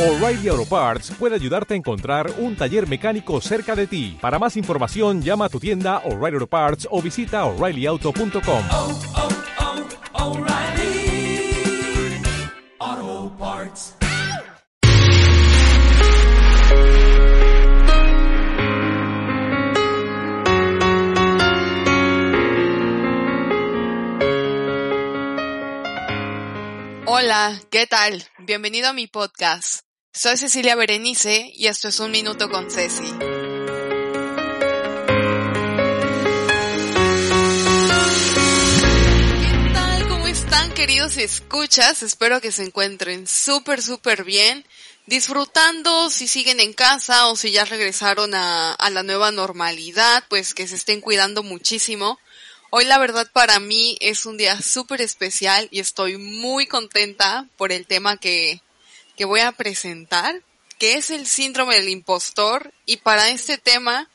O'Reilly Auto Parts puede ayudarte a encontrar un taller mecánico cerca de ti. Para más información, llama a tu tienda O'Reilly Auto Parts o visita oreillyauto.com. oh, oh, O'Reilly Auto Parts. Hola, ¿qué tal? Bienvenido a mi podcast. Soy Cecilia Berenice y esto es Un Minuto con Ceci. ¿Qué tal? ¿Cómo están queridos escuchas? Espero que se encuentren súper, súper bien, disfrutando si siguen en casa o si ya regresaron a, a la nueva normalidad, pues que se estén cuidando muchísimo. Hoy la verdad para mí es un día súper especial y estoy muy contenta por el tema que, que voy a presentar, que es el síndrome del impostor. Y para este tema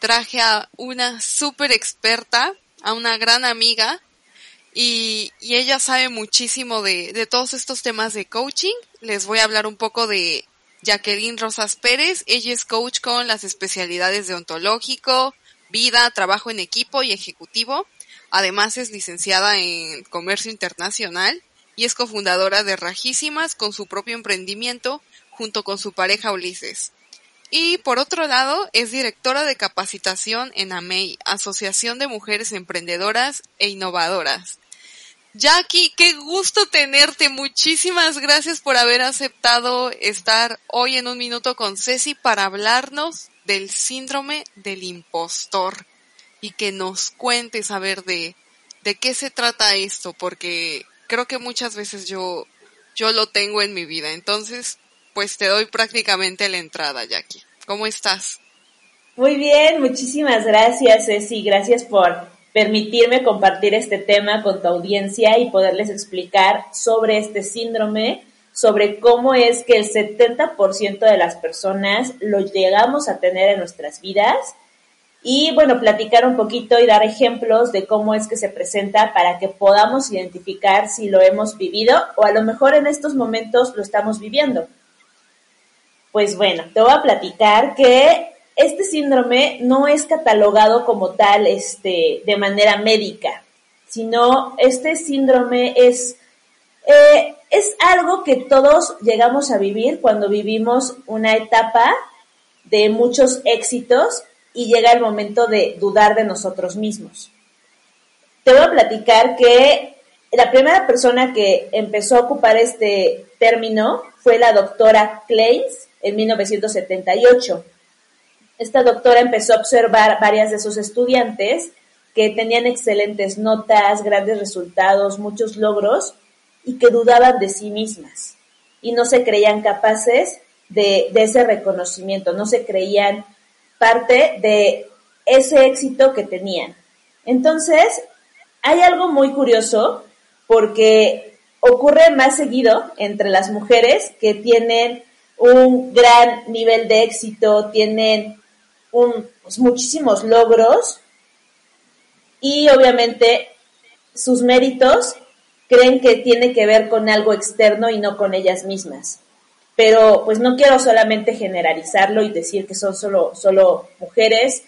traje a una súper experta, a una gran amiga, y, y ella sabe muchísimo de, de todos estos temas de coaching. Les voy a hablar un poco de Jacqueline Rosas Pérez. Ella es coach con las especialidades de ontológico, vida, trabajo en equipo y ejecutivo. Además es licenciada en Comercio Internacional y es cofundadora de Rajísimas con su propio emprendimiento junto con su pareja Ulises. Y por otro lado, es directora de capacitación en AMEI, Asociación de Mujeres Emprendedoras e Innovadoras. Jackie, qué gusto tenerte. Muchísimas gracias por haber aceptado estar hoy en un minuto con Ceci para hablarnos del síndrome del impostor y que nos cuentes a ver de, de qué se trata esto, porque creo que muchas veces yo, yo lo tengo en mi vida. Entonces, pues te doy prácticamente la entrada, Jackie. ¿Cómo estás? Muy bien, muchísimas gracias, Ceci. Gracias por permitirme compartir este tema con tu audiencia y poderles explicar sobre este síndrome, sobre cómo es que el 70% de las personas lo llegamos a tener en nuestras vidas y bueno, platicar un poquito y dar ejemplos de cómo es que se presenta para que podamos identificar si lo hemos vivido o a lo mejor en estos momentos lo estamos viviendo. Pues bueno, te voy a platicar que este síndrome no es catalogado como tal este, de manera médica, sino este síndrome es, eh, es algo que todos llegamos a vivir cuando vivimos una etapa de muchos éxitos y llega el momento de dudar de nosotros mismos. Te voy a platicar que la primera persona que empezó a ocupar este término fue la doctora Kleins en 1978. Esta doctora empezó a observar varias de sus estudiantes que tenían excelentes notas, grandes resultados, muchos logros y que dudaban de sí mismas y no se creían capaces de, de ese reconocimiento, no se creían parte de ese éxito que tenían. Entonces, hay algo muy curioso porque ocurre más seguido entre las mujeres que tienen un gran nivel de éxito, tienen un, pues, muchísimos logros y obviamente sus méritos creen que tiene que ver con algo externo y no con ellas mismas pero pues no quiero solamente generalizarlo y decir que son solo, solo mujeres,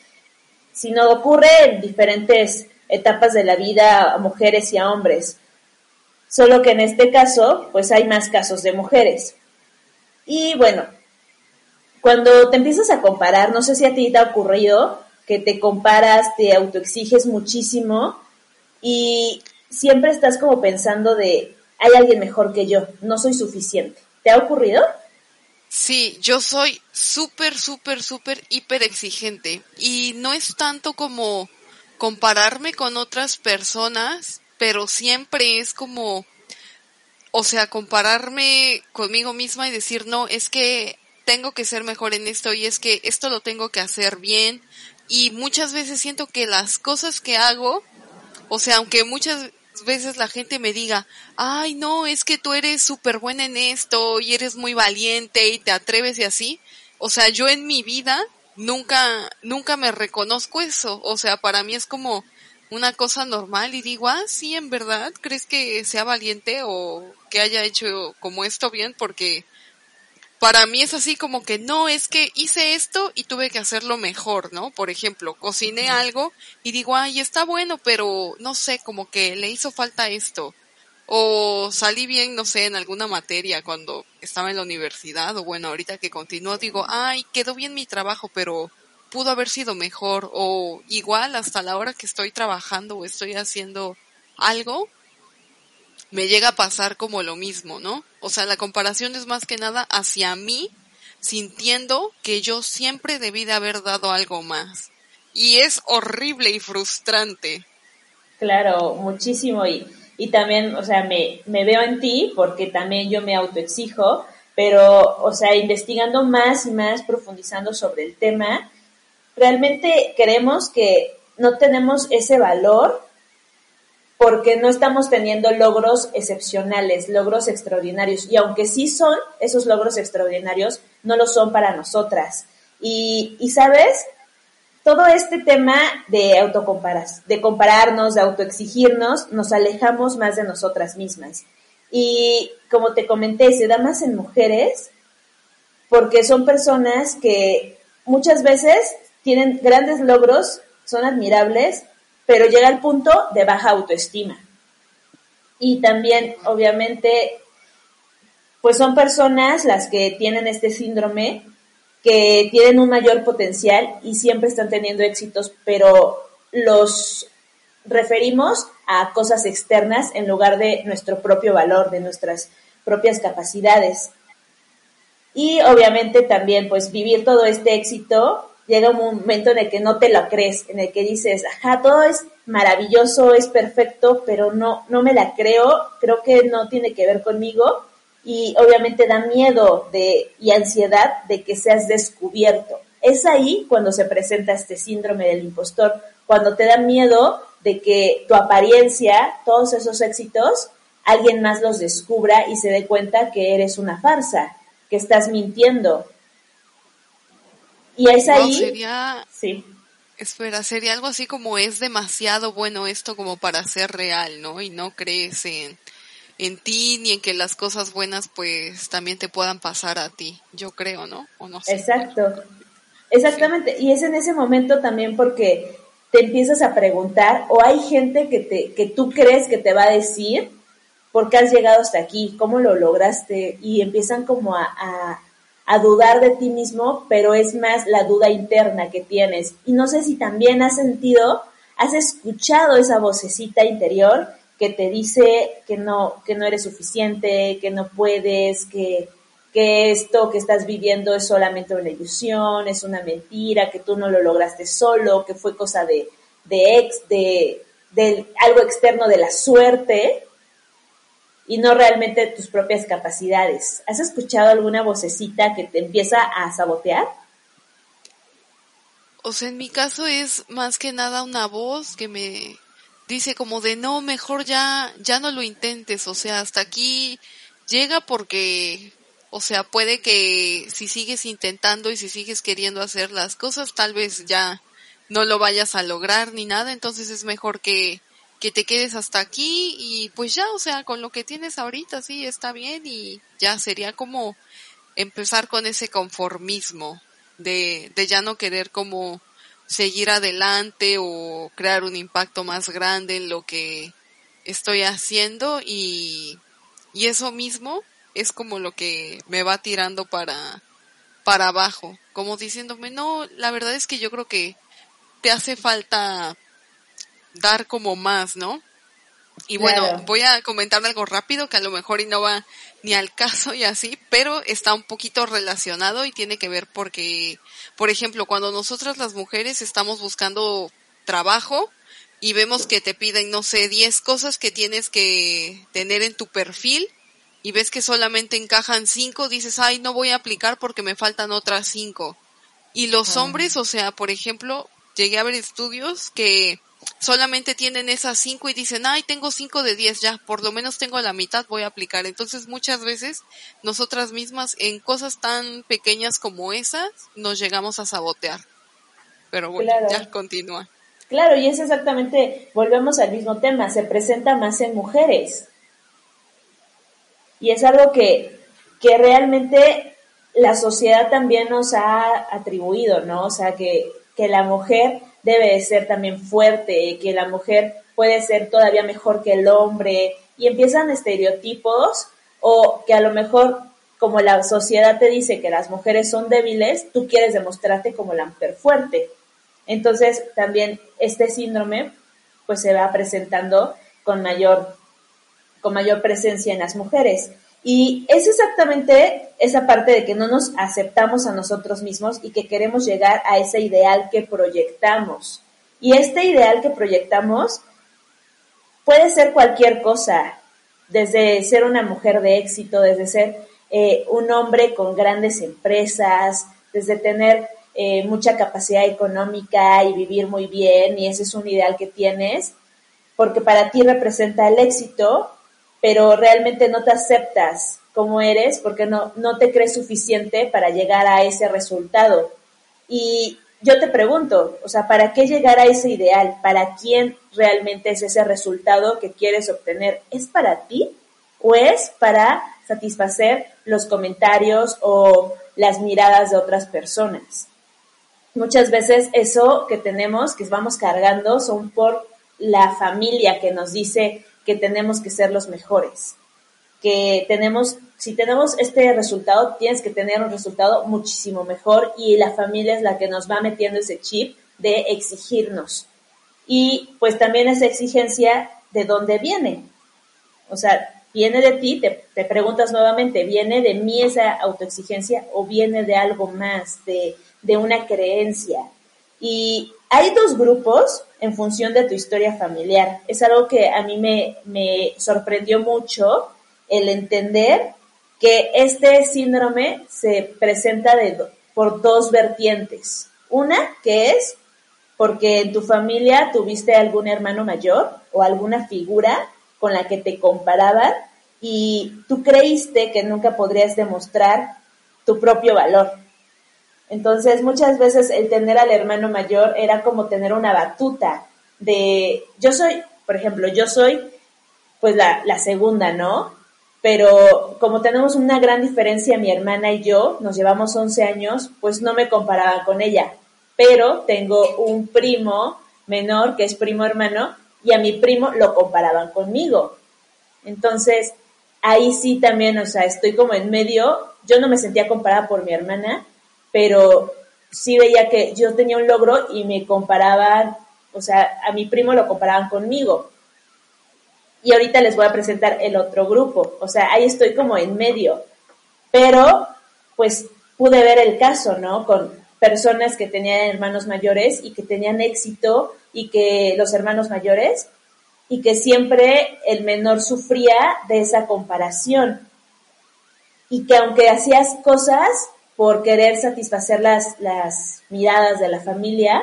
sino ocurre en diferentes etapas de la vida a mujeres y a hombres. Solo que en este caso, pues hay más casos de mujeres. Y bueno, cuando te empiezas a comparar, no sé si a ti te ha ocurrido que te comparas, te autoexiges muchísimo y siempre estás como pensando de, hay alguien mejor que yo, no soy suficiente. ¿Te ha ocurrido? Sí, yo soy súper, súper, súper, hiper exigente. Y no es tanto como compararme con otras personas, pero siempre es como, o sea, compararme conmigo misma y decir, no, es que tengo que ser mejor en esto y es que esto lo tengo que hacer bien. Y muchas veces siento que las cosas que hago, o sea, aunque muchas veces la gente me diga, ay no, es que tú eres súper buena en esto y eres muy valiente y te atreves y así. O sea, yo en mi vida nunca, nunca me reconozco eso. O sea, para mí es como una cosa normal y digo, ah, sí, en verdad, ¿crees que sea valiente o que haya hecho como esto bien? Porque para mí es así como que no, es que hice esto y tuve que hacerlo mejor, ¿no? Por ejemplo, cociné algo y digo, ay, está bueno, pero no sé, como que le hizo falta esto. O salí bien, no sé, en alguna materia cuando estaba en la universidad, o bueno, ahorita que continúo, digo, ay, quedó bien mi trabajo, pero pudo haber sido mejor. O igual hasta la hora que estoy trabajando o estoy haciendo algo, me llega a pasar como lo mismo, ¿no? O sea, la comparación es más que nada hacia mí, sintiendo que yo siempre debí de haber dado algo más. Y es horrible y frustrante. Claro, muchísimo. Y, y también, o sea, me, me veo en ti porque también yo me autoexijo, pero, o sea, investigando más y más, profundizando sobre el tema, realmente creemos que no tenemos ese valor porque no estamos teniendo logros excepcionales, logros extraordinarios. Y aunque sí son esos logros extraordinarios, no lo son para nosotras. Y, y sabes, todo este tema de autocomparas, de compararnos, de autoexigirnos, nos alejamos más de nosotras mismas. Y como te comenté, se da más en mujeres porque son personas que muchas veces tienen grandes logros, son admirables, pero llega al punto de baja autoestima. Y también, obviamente, pues son personas las que tienen este síndrome, que tienen un mayor potencial y siempre están teniendo éxitos, pero los referimos a cosas externas en lugar de nuestro propio valor, de nuestras propias capacidades. Y obviamente también pues vivir todo este éxito llega un momento en el que no te lo crees, en el que dices, ajá, todo es maravilloso, es perfecto, pero no, no me la creo, creo que no tiene que ver conmigo y obviamente da miedo de, y ansiedad de que seas descubierto. Es ahí cuando se presenta este síndrome del impostor, cuando te da miedo de que tu apariencia, todos esos éxitos, alguien más los descubra y se dé cuenta que eres una farsa, que estás mintiendo, y es ahí. sería. Sí. Espera, sería algo así como es demasiado bueno esto como para ser real, ¿no? Y no crees en, en ti ni en que las cosas buenas pues también te puedan pasar a ti, yo creo, ¿no? O no sé. Exacto. Exactamente. Y es en ese momento también porque te empiezas a preguntar o hay gente que te que tú crees que te va a decir por qué has llegado hasta aquí, cómo lo lograste y empiezan como a a dudar de ti mismo, pero es más la duda interna que tienes. Y no sé si también has sentido, has escuchado esa vocecita interior que te dice que no, que no eres suficiente, que no puedes, que, que esto que estás viviendo es solamente una ilusión, es una mentira, que tú no lo lograste solo, que fue cosa de, de ex, de, de algo externo de la suerte, y no realmente tus propias capacidades. ¿Has escuchado alguna vocecita que te empieza a sabotear? O sea, en mi caso es más que nada una voz que me dice como de no, mejor ya, ya no lo intentes, o sea, hasta aquí llega porque, o sea, puede que si sigues intentando y si sigues queriendo hacer las cosas, tal vez ya no lo vayas a lograr ni nada, entonces es mejor que, que te quedes hasta aquí y pues ya, o sea, con lo que tienes ahorita sí está bien y ya sería como empezar con ese conformismo de, de ya no querer como seguir adelante o crear un impacto más grande en lo que estoy haciendo y, y eso mismo es como lo que me va tirando para, para abajo, como diciéndome, no, la verdad es que yo creo que te hace falta dar como más, ¿no? Y bueno, voy a comentar algo rápido que a lo mejor y no va ni al caso y así, pero está un poquito relacionado y tiene que ver porque, por ejemplo, cuando nosotras las mujeres estamos buscando trabajo y vemos que te piden, no sé, 10 cosas que tienes que tener en tu perfil y ves que solamente encajan 5, dices, ay, no voy a aplicar porque me faltan otras 5. Y los hombres, o sea, por ejemplo, llegué a ver estudios que solamente tienen esas cinco y dicen, ay, tengo cinco de diez ya, por lo menos tengo la mitad, voy a aplicar. Entonces muchas veces nosotras mismas en cosas tan pequeñas como esas nos llegamos a sabotear. Pero bueno, ya continúa. Claro, y es exactamente, volvemos al mismo tema, se presenta más en mujeres. Y es algo que, que realmente la sociedad también nos ha atribuido, ¿no? O sea, que, que la mujer debe de ser también fuerte, que la mujer puede ser todavía mejor que el hombre, y empiezan estereotipos o que a lo mejor como la sociedad te dice que las mujeres son débiles, tú quieres demostrarte como la mujer fuerte. Entonces también este síndrome pues se va presentando con mayor, con mayor presencia en las mujeres. Y es exactamente esa parte de que no nos aceptamos a nosotros mismos y que queremos llegar a ese ideal que proyectamos. Y este ideal que proyectamos puede ser cualquier cosa, desde ser una mujer de éxito, desde ser eh, un hombre con grandes empresas, desde tener eh, mucha capacidad económica y vivir muy bien, y ese es un ideal que tienes, porque para ti representa el éxito, pero realmente no te aceptas como eres porque no, no te crees suficiente para llegar a ese resultado. Y yo te pregunto, o sea, ¿para qué llegar a ese ideal? ¿Para quién realmente es ese resultado que quieres obtener? ¿Es para ti o es para satisfacer los comentarios o las miradas de otras personas? Muchas veces eso que tenemos, que vamos cargando, son por la familia que nos dice que tenemos que ser los mejores, que tenemos si tenemos este resultado, tienes que tener un resultado muchísimo mejor y la familia es la que nos va metiendo ese chip de exigirnos. Y pues también esa exigencia de dónde viene. O sea, viene de ti, te, te preguntas nuevamente, ¿viene de mí esa autoexigencia o viene de algo más, de, de una creencia? Y hay dos grupos en función de tu historia familiar. Es algo que a mí me, sorprendió mucho el entender que este síndrome se presenta de, por dos vertientes. Una que es porque en tu familia tuviste algún hermano mayor o alguna figura con la que te comparaban y tú creíste que nunca podrías demostrar tu propio valor. Entonces muchas veces el tener al hermano mayor era como tener una batuta de, yo soy, por ejemplo, yo soy pues la, segunda, ¿no? pero como tenemos una gran diferencia mi hermana y yo, nos llevamos 11 años, pues no me comparaba con ella, pero tengo un primo menor que es primo hermano y a mi primo lo comparaban conmigo. Entonces, ahí sí también, o sea, estoy como en medio, yo no me sentía comparada por mi hermana, pero sí veía que yo tenía un logro y me comparaban, o sea, a mi primo lo comparaban conmigo y ahorita les voy a presentar el otro grupo. O sea, ahí estoy como en medio. Pero, pues, pude ver el caso, ¿no? Con personas que tenían hermanos mayores y que tenían éxito y que los hermanos mayores y que siempre el menor sufría de esa comparación. Y que aunque hacías cosas por querer satisfacer las, las miradas de la familia,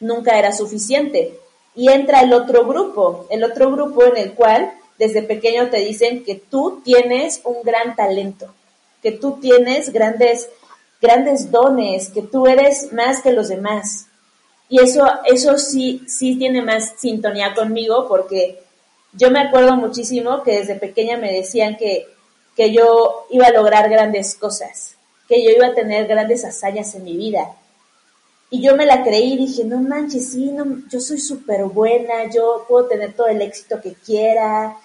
nunca era suficiente y entra el otro grupo, el otro grupo en el cual desde pequeño te dicen que tú tienes un gran talento, que tú tienes grandes, grandes dones, que tú eres más que los demás. Y eso, eso sí, sí tiene más sintonía conmigo porque yo me acuerdo muchísimo que desde pequeña me decían que, que yo iba a lograr grandes cosas, que yo iba a tener grandes hazañas en mi vida, y yo me la creí y dije, no manches, sí, no, yo soy súper buena, yo puedo tener todo el éxito que quiera.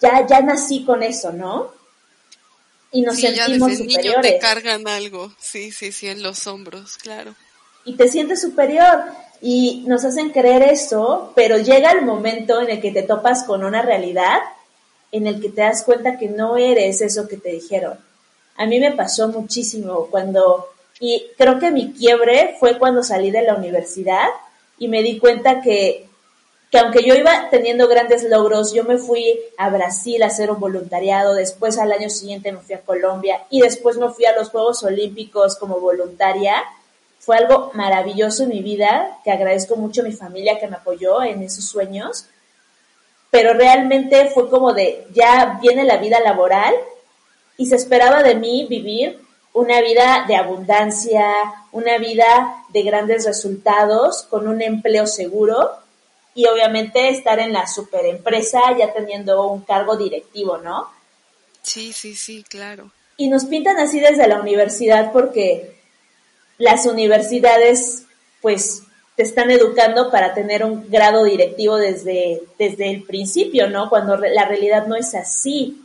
Ya, ya nací con eso, ¿no? Y nos sentimos ya desde Niño te cargan algo, sí, sí, sí, en los hombros, claro. Y te sientes superior y nos hacen creer eso, pero llega el momento en el que te topas con una realidad en el que te das cuenta que no eres eso que te dijeron. A mí me pasó muchísimo cuando y creo que mi quiebre fue cuando salí de la universidad y me di cuenta que, que aunque yo iba teniendo grandes logros, yo me fui a Brasil a hacer un voluntariado, después al año siguiente me fui a Colombia y después me fui a los Juegos Olímpicos como voluntaria. Fue algo maravilloso en mi vida, que agradezco mucho a mi familia que me apoyó en esos sueños, pero realmente fue como de, ya viene la vida laboral y se esperaba de mí vivir una vida de abundancia, una vida de grandes resultados, con un empleo seguro y obviamente estar en la superempresa ya teniendo un cargo directivo, ¿no? Sí, sí, sí, claro. y nos pintan así desde la universidad porque las universidades pues te están educando para tener un grado directivo desde, desde el principio, ¿no? Cuando la realidad no es así.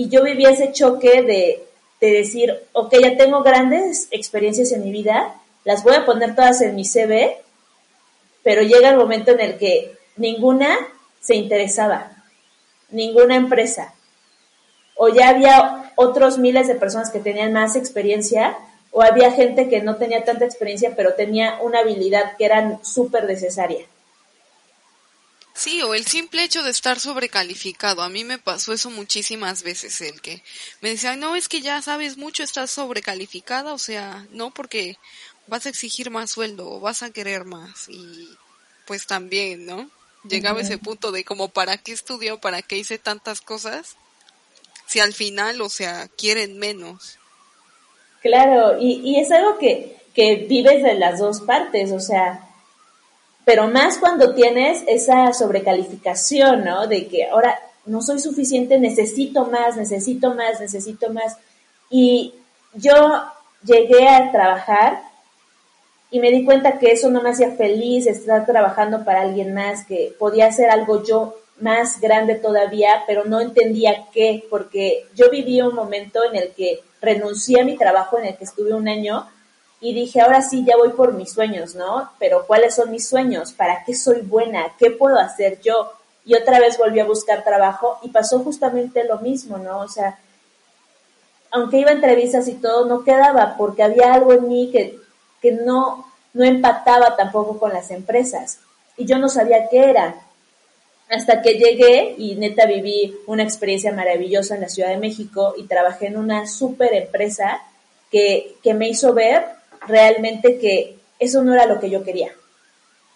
Y yo viví ese choque de, de decir, ok, ya tengo grandes experiencias en mi vida, las voy a poner todas en mi CV, pero llega el momento en el que ninguna se interesaba, ninguna empresa. O ya había otros miles de personas que tenían más experiencia, o había gente que no tenía tanta experiencia, pero tenía una habilidad que era súper necesaria. Sí, o el simple hecho de estar sobrecalificado. A mí me pasó eso muchísimas veces, el que me decía, no, es que ya sabes mucho, estás sobrecalificada, o sea, no porque vas a exigir más sueldo o vas a querer más. Y pues también, ¿no? Llegaba ese punto de como, ¿para qué estudió? ¿Para qué hice tantas cosas? Si al final, o sea, quieren menos. Claro, y, y es algo que, que vives de las dos partes, o sea, pero más cuando tienes esa sobrecalificación, ¿no? De que ahora no soy suficiente, necesito más, necesito más, necesito más. Y yo llegué a trabajar y me di cuenta que eso no me hacía feliz, estar trabajando para alguien más, que podía hacer algo yo más grande todavía, pero no entendía qué, porque yo viví un momento en el que renuncié a mi trabajo en el que estuve un año y dije, ahora sí, ya voy por mis sueños, ¿no? Pero ¿cuáles son mis sueños? ¿Para qué soy buena? ¿Qué puedo hacer yo? Y otra vez volví a buscar trabajo y pasó justamente lo mismo, ¿no? O sea, aunque iba a entrevistas y todo, no quedaba porque había algo en mí que, que no, no empataba tampoco con las empresas. Y yo no sabía qué era. Hasta que llegué y neta viví una experiencia maravillosa en la Ciudad de México y trabajé en una súper empresa que, que me hizo ver realmente que eso no era lo que yo quería.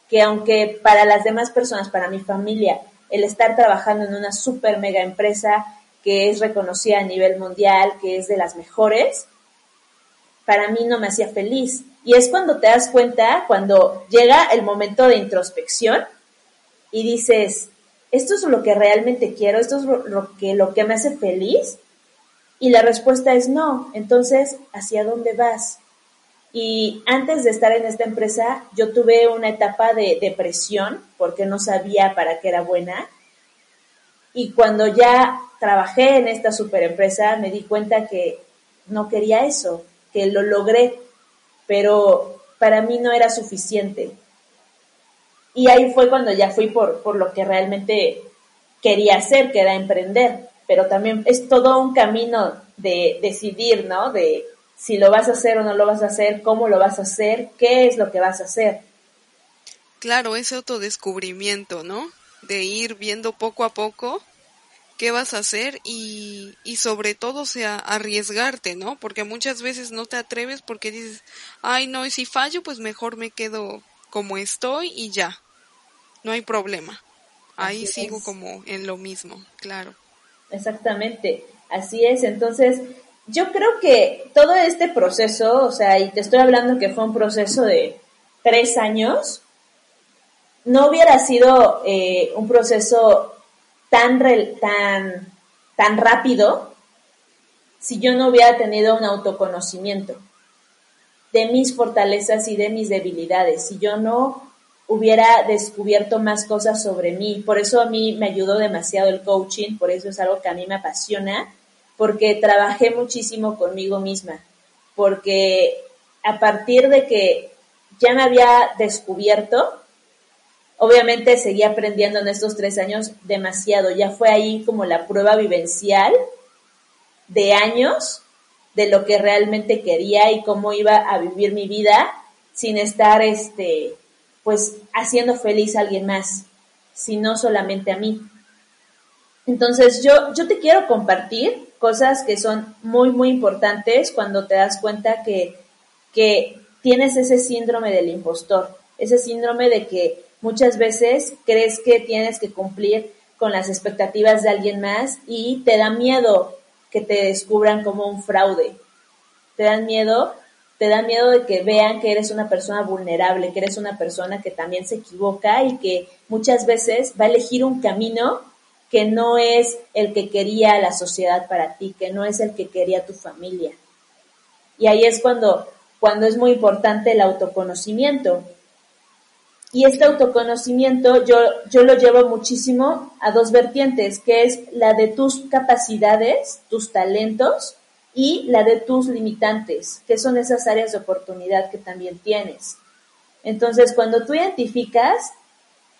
Que aunque para las demás personas, para mi familia, el estar trabajando en una super mega empresa que es reconocida a nivel mundial, que es de las mejores, para mí no me hacía feliz. Y es cuando te das cuenta, cuando llega el momento de introspección y dices, esto es lo que realmente quiero, esto es lo, que, lo que me hace feliz. Y la respuesta es no. Entonces, ¿hacia dónde vas? Y antes de estar en esta empresa, yo tuve una etapa de depresión porque no sabía para qué era buena. Y cuando ya trabajé en esta super empresa, me di cuenta que no quería eso, que lo logré, pero para mí no era suficiente. Y ahí fue cuando ya fui por, por lo que realmente quería hacer, que era emprender. Pero también es todo un camino de decidir, ¿no? De si lo vas a hacer o no lo vas a hacer, cómo lo vas a hacer, qué es lo que vas a hacer. Claro, ese autodescubrimiento, ¿no? De ir viendo poco a poco qué vas a hacer y, y sobre todo, sea, arriesgarte, ¿no? Porque muchas veces no te atreves porque dices, ay, no, y si fallo, pues mejor me quedo como estoy y ya, no hay problema. Ahí sigo como en lo mismo, claro. Exactamente, así es. Entonces, yo creo que todo este proceso, o sea, y te estoy hablando que fue un proceso de tres años, no hubiera sido eh, un proceso tan, tan, tan rápido si yo no hubiera tenido un autoconocimiento de mis fortalezas y de mis debilidades, si yo no hubiera descubierto más cosas sobre mí. Por eso a mí me ayudó demasiado el coaching, por eso es algo que a mí me apasiona porque trabajé muchísimo conmigo misma, porque a partir de que ya me había descubierto, obviamente seguí aprendiendo en estos tres años demasiado, ya fue ahí como la prueba vivencial de años de lo que realmente quería y cómo iba a vivir mi vida sin estar, este, pues, haciendo feliz a alguien más, sino solamente a mí. Entonces yo, yo te quiero compartir cosas que son muy, muy importantes cuando te das cuenta que, que tienes ese síndrome del impostor, ese síndrome de que muchas veces crees que tienes que cumplir con las expectativas de alguien más y te da miedo que te descubran como un fraude. Te dan miedo, te da miedo de que vean que eres una persona vulnerable, que eres una persona que también se equivoca y que muchas veces va a elegir un camino que no es el que quería la sociedad para ti, que no es el que quería tu familia. Y ahí es cuando, cuando es muy importante el autoconocimiento. Y este autoconocimiento yo, yo lo llevo muchísimo a dos vertientes, que es la de tus capacidades, tus talentos y la de tus limitantes, que son esas áreas de oportunidad que también tienes. Entonces, cuando tú identificas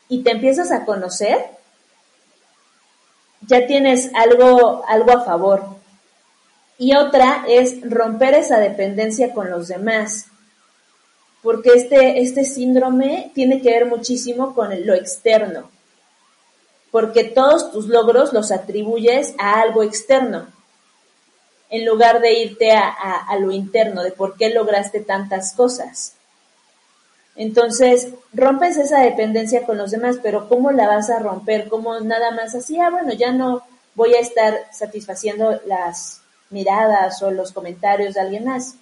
y te empiezas a conocer, ya tienes algo, algo a favor. Y otra es romper esa dependencia con los demás. Porque este, este síndrome tiene que ver muchísimo con lo externo. Porque todos tus logros los atribuyes a algo externo. En lugar de irte a, a lo interno, de por qué lograste tantas cosas. Entonces, rompes esa dependencia con los demás, pero ¿cómo la vas a romper? ¿Cómo nada más así? Ah, bueno, ya no voy a estar satisfaciendo las miradas o los comentarios de alguien más.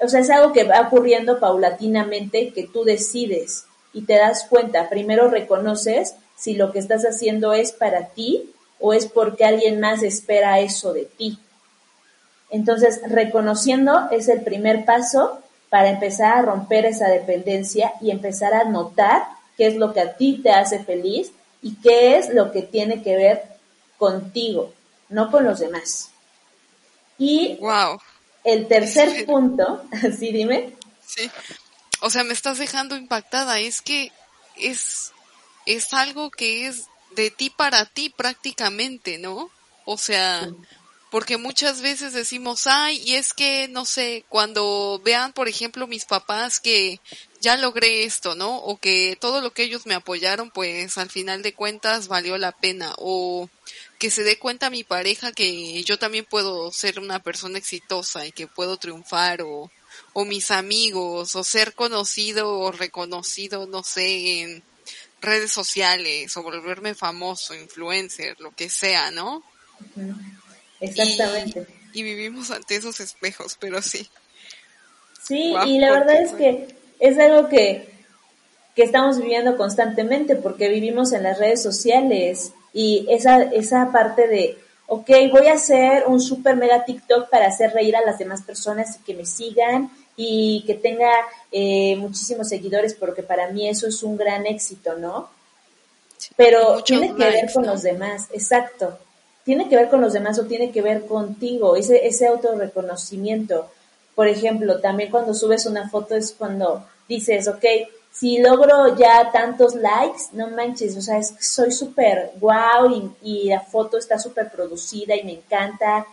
O sea, es algo que va ocurriendo paulatinamente que tú decides y te das cuenta. Primero reconoces si lo que estás haciendo es para ti o es porque alguien más espera eso de ti. Entonces, reconociendo es el primer paso para empezar a romper esa dependencia y empezar a notar qué es lo que a ti te hace feliz y qué es lo que tiene que ver contigo, no con los demás. Y wow. el tercer punto, sí, dime. Sí. O sea, me estás dejando impactada. Es que es, es algo que es de ti para ti prácticamente, ¿no? O sea, porque muchas veces decimos, ay, y es que, no sé, cuando vean, por ejemplo, mis papás que ya logré esto, ¿no? O que todo lo que ellos me apoyaron, pues al final de cuentas valió la pena. O que se dé cuenta mi pareja que yo también puedo ser una persona exitosa y que puedo triunfar o, o mis amigos o ser conocido o reconocido, no sé, en redes sociales o volverme famoso, influencer, lo que sea, ¿no? Exactamente. Y, vivimos ante esos espejos, pero sí. Sí, y la verdad es que es algo que, que estamos viviendo constantemente porque vivimos en las redes sociales y esa, esa parte de, ok, voy a hacer un super mega TikTok para hacer reír a las demás personas y que me sigan y que tenga eh, muchísimos seguidores porque para mí eso es un gran éxito, ¿no? Pero tiene que ver con los demás, exacto tiene que ver con los demás o tiene que ver contigo, ese, ese autorreconocimiento. Por ejemplo, también cuando subes una foto es cuando dices, ok, si logro ya tantos likes, no manches, o sea, es que soy súper guau y, y, la foto está súper producida y me encanta,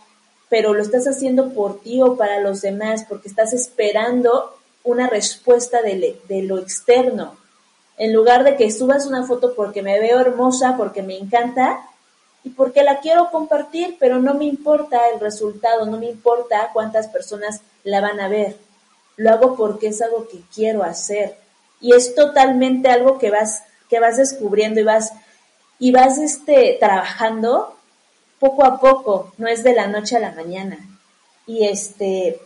pero lo estás haciendo por ti o para los demás, porque estás esperando una respuesta de, de lo externo. En lugar de que subas una foto porque me veo hermosa, porque me encanta, y porque la quiero compartir, pero no me importa el resultado, no me importa cuántas personas la van a ver. Lo hago porque es algo que quiero hacer y es totalmente algo que vas que vas descubriendo y vas y vas este trabajando poco a poco, no es de la noche a la mañana. Y este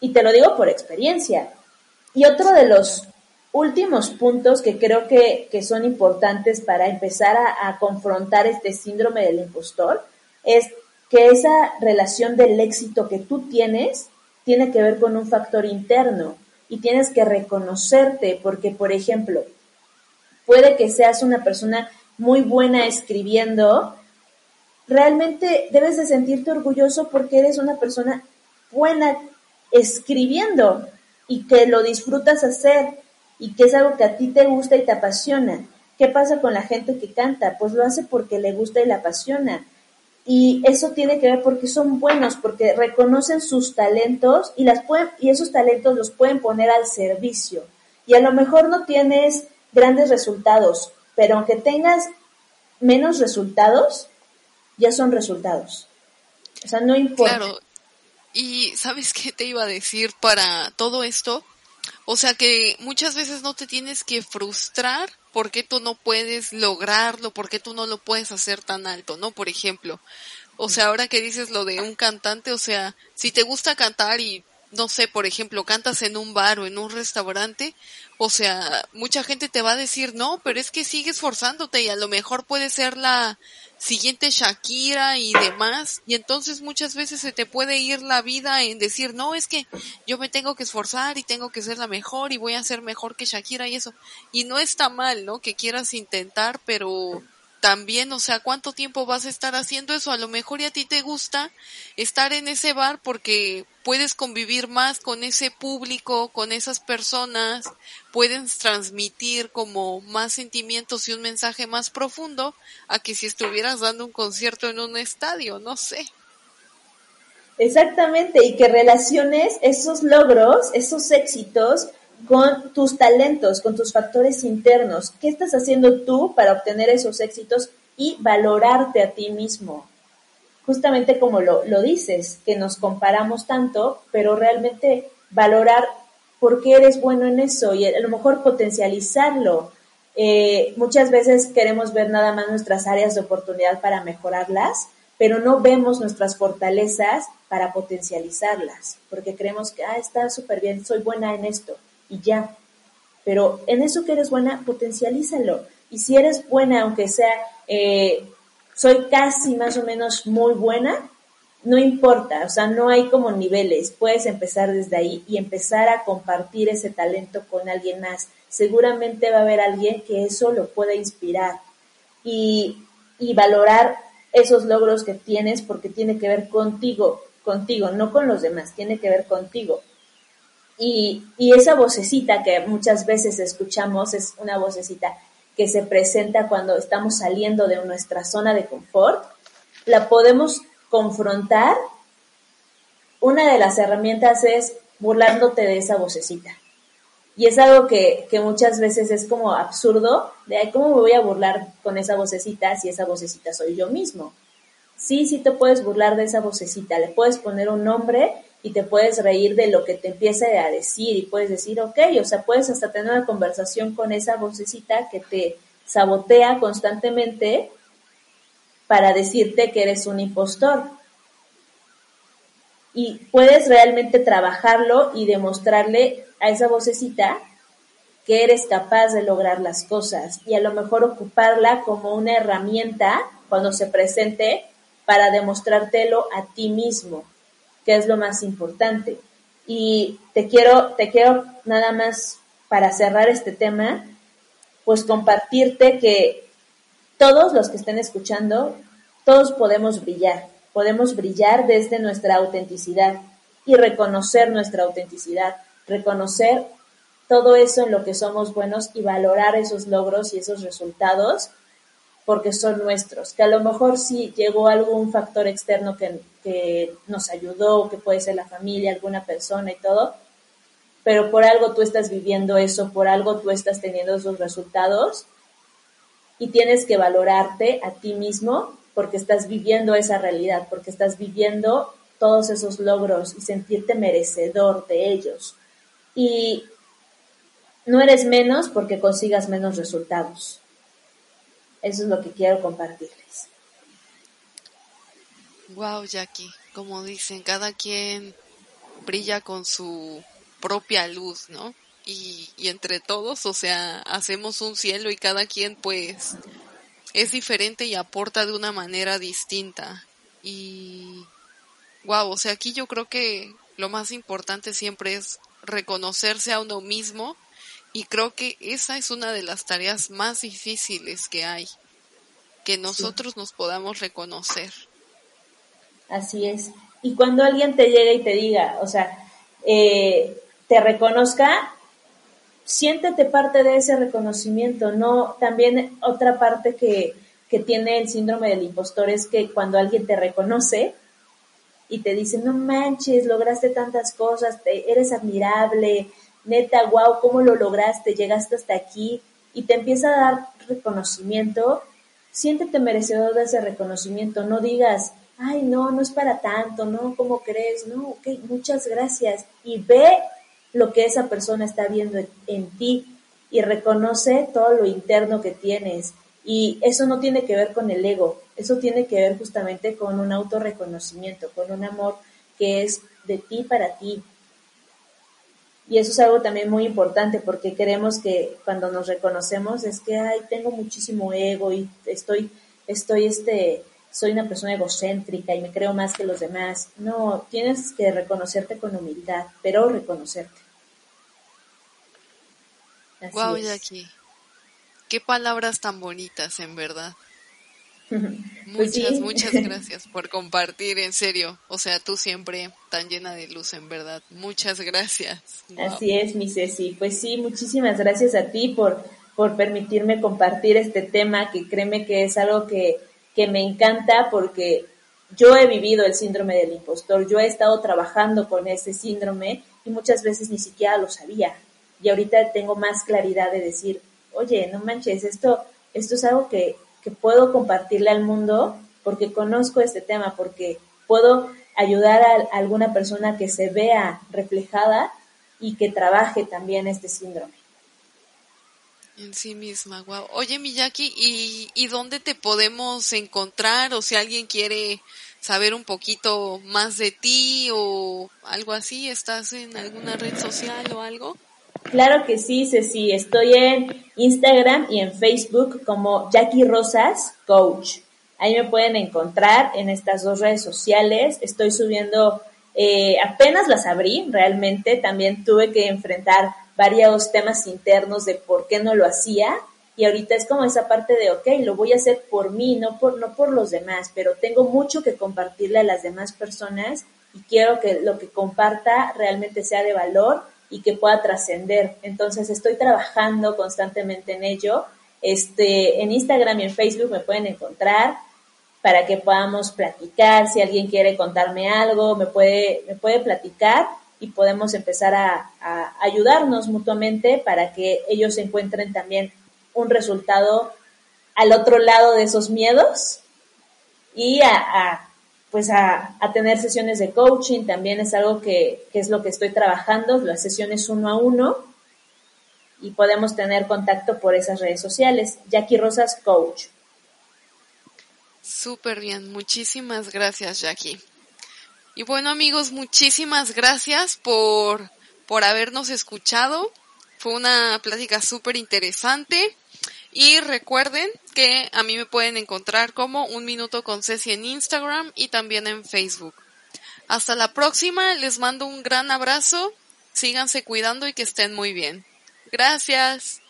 y te lo digo por experiencia. Y otro de los últimos puntos que creo que, son importantes para empezar a, confrontar este síndrome del impostor es que esa relación del éxito que tú tienes tiene que ver con un factor interno y tienes que reconocerte porque, por ejemplo, puede que seas una persona muy buena escribiendo, realmente debes de sentirte orgulloso porque eres una persona buena escribiendo y que lo disfrutas hacer y que es algo que a ti te gusta y te apasiona. ¿Qué pasa con la gente que canta? Pues lo hace porque le gusta y le apasiona. Y eso tiene que ver porque son buenos, porque reconocen sus talentos y, las pueden, y esos talentos los pueden poner al servicio. Y a lo mejor no tienes grandes resultados, pero aunque tengas menos resultados, ya son resultados. O sea, no importa. Claro. Y sabes qué te iba a decir para todo esto? O sea que muchas veces no te tienes que frustrar porque tú no puedes lograrlo, porque tú no lo puedes hacer tan alto, ¿no? Por ejemplo. O sea, ahora que dices lo de un cantante, o sea, si te gusta cantar y no sé, por ejemplo, cantas en un bar o en un restaurante, o sea, mucha gente te va a decir, no, pero es que sigues forzándote y a lo mejor puede ser la siguiente Shakira y demás, y entonces muchas veces se te puede ir la vida en decir, no, es que yo me tengo que esforzar y tengo que ser la mejor y voy a ser mejor que Shakira y eso. Y no está mal, ¿no? Que quieras intentar, pero también, o sea, ¿cuánto tiempo vas a estar haciendo eso? A lo mejor y a ti te gusta estar en ese bar porque puedes convivir más con ese público, con esas personas, puedes transmitir como más sentimientos y un mensaje más profundo a que si estuvieras dando un concierto en un estadio, no sé. Exactamente, y que relaciones esos logros, esos éxitos con tus talentos, con tus factores internos. ¿Qué estás haciendo tú para obtener esos éxitos y valorarte a ti mismo? Justamente como lo, lo dices, que nos comparamos tanto, pero realmente valorar por qué eres bueno en eso y a lo mejor potencializarlo. Eh, muchas veces queremos ver nada más nuestras áreas de oportunidad para mejorarlas, pero no vemos nuestras fortalezas para potencializarlas, porque creemos que, ah, está súper bien, soy buena en esto y ya. Pero en eso que eres buena, potencialízalo. Y si eres buena, aunque sea, eh, soy casi más o menos muy buena, no importa, o sea, no hay como niveles, puedes empezar desde ahí y empezar a compartir ese talento con alguien más. Seguramente va a haber alguien que eso lo pueda inspirar y, y valorar esos logros que tienes porque tiene que ver contigo, contigo, no con los demás, tiene que ver contigo. Y, y esa vocecita que muchas veces escuchamos es una vocecita que se presenta cuando estamos saliendo de nuestra zona de confort, la podemos confrontar. Una de las herramientas es burlándote de esa vocecita. Y es algo que, que muchas veces es como absurdo, de cómo me voy a burlar con esa vocecita si esa vocecita soy yo mismo. Sí, sí te puedes burlar de esa vocecita, le puedes poner un nombre y te puedes reír de lo que te empiece a decir y puedes decir, ok, o sea, puedes hasta tener una conversación con esa vocecita que te sabotea constantemente para decirte que eres un impostor. Y puedes realmente trabajarlo y demostrarle a esa vocecita que eres capaz de lograr las cosas y a lo mejor ocuparla como una herramienta cuando se presente para demostrártelo a ti mismo que es lo más importante. Y te quiero, te quiero nada más para cerrar este tema, pues compartirte que todos los que estén escuchando, todos podemos brillar, podemos brillar desde nuestra autenticidad y reconocer nuestra autenticidad, reconocer todo eso en lo que somos buenos y valorar esos logros y esos resultados porque son nuestros, que a lo mejor sí llegó algún factor externo que, que nos ayudó, que puede ser la familia, alguna persona y todo, pero por algo tú estás viviendo eso, por algo tú estás teniendo esos resultados y tienes que valorarte a ti mismo porque estás viviendo esa realidad, porque estás viviendo todos esos logros y sentirte merecedor de ellos. Y no eres menos porque consigas menos resultados. Eso es lo que quiero compartirles. Wow, Jackie, como dicen, cada quien brilla con su propia luz, ¿no? Y, y entre todos, o sea, hacemos un cielo y cada quien pues es diferente y aporta de una manera distinta. Y wow, o sea, aquí yo creo que lo más importante siempre es reconocerse a uno mismo y creo que esa es una de las tareas más difíciles que hay, que nosotros nos podamos reconocer. Así es. Y cuando alguien te llega y te diga, o sea, eh, te reconozca, siéntete parte de ese reconocimiento, no también otra parte que, que tiene el síndrome del impostor es que cuando alguien te reconoce y te dice, no manches, lograste tantas cosas, eres admirable, neta, wow, ¿cómo lo lograste? Llegaste hasta aquí y te empieza a dar reconocimiento, siéntete merecedor de ese reconocimiento, no digas, ay, no, no es para tanto, no, ¿cómo crees? No, ok, muchas gracias. Y ve lo que esa persona está viendo en, ti y reconoce todo lo interno que tienes. Y eso no tiene que ver con el ego, eso tiene que ver justamente con un autorreconocimiento, con un amor que es de ti para ti, Y eso es algo también muy importante porque queremos que cuando nos reconocemos es que, ay, tengo muchísimo ego y estoy, estoy, este, soy una persona egocéntrica y me creo más que los demás. No, tienes que reconocerte con humildad, pero reconocerte. Wow, Jackie. Qué palabras tan bonitas, en verdad. Pues muchas, muchas gracias por compartir, en serio. O sea, tú siempre tan llena de luz, en verdad. Muchas gracias. Así es, mi Ceci. Pues sí, muchísimas gracias a ti por, por permitirme compartir este tema, que créeme que es algo que, que me encanta porque yo he vivido el síndrome del impostor, yo he estado trabajando con ese síndrome y muchas veces ni siquiera lo sabía. Y ahorita tengo más claridad de decir, oye, no manches, esto, esto es algo que, que puedo compartirle al mundo porque conozco este tema, porque puedo ayudar a alguna persona que se vea reflejada y que trabaje también este síndrome. En sí misma, wow. Oye, Miyaki, ¿y, ¿y dónde te podemos encontrar? O si alguien quiere saber un poquito más de ti o algo así, ¿estás en alguna red social o algo? Claro que sí, Ceci. Estoy en Instagram y en Facebook como Jackie Rosas Coach. Ahí me pueden encontrar en estas dos redes sociales. Estoy subiendo, eh, apenas las abrí realmente. También tuve que enfrentar varios temas internos de por qué no lo hacía. Y ahorita es como esa parte de, ok, lo voy a hacer por mí, no por, no por los demás, pero tengo mucho que compartirle a las demás personas y quiero que lo que comparta realmente sea de valor y que pueda trascender. Entonces estoy trabajando constantemente en ello. Este, en Instagram y en Facebook me pueden encontrar para que podamos platicar. Si alguien quiere contarme algo, me puede, me puede platicar y podemos empezar a, ayudarnos mutuamente para que ellos encuentren también un resultado al otro lado de esos miedos y a pues a, tener sesiones de coaching, también es algo que, es lo que estoy trabajando, las sesiones uno a uno, y podemos tener contacto por esas redes sociales. Jackie Rosas Coach. Súper bien, muchísimas gracias Jackie. Y bueno amigos, muchísimas gracias por, por habernos escuchado. Fue una plática súper interesante. Y recuerden que a mí me pueden encontrar como Un Minuto con Ceci en Instagram y también en Facebook. Hasta la próxima, les mando un gran abrazo, síganse cuidando y que estén muy bien. Gracias.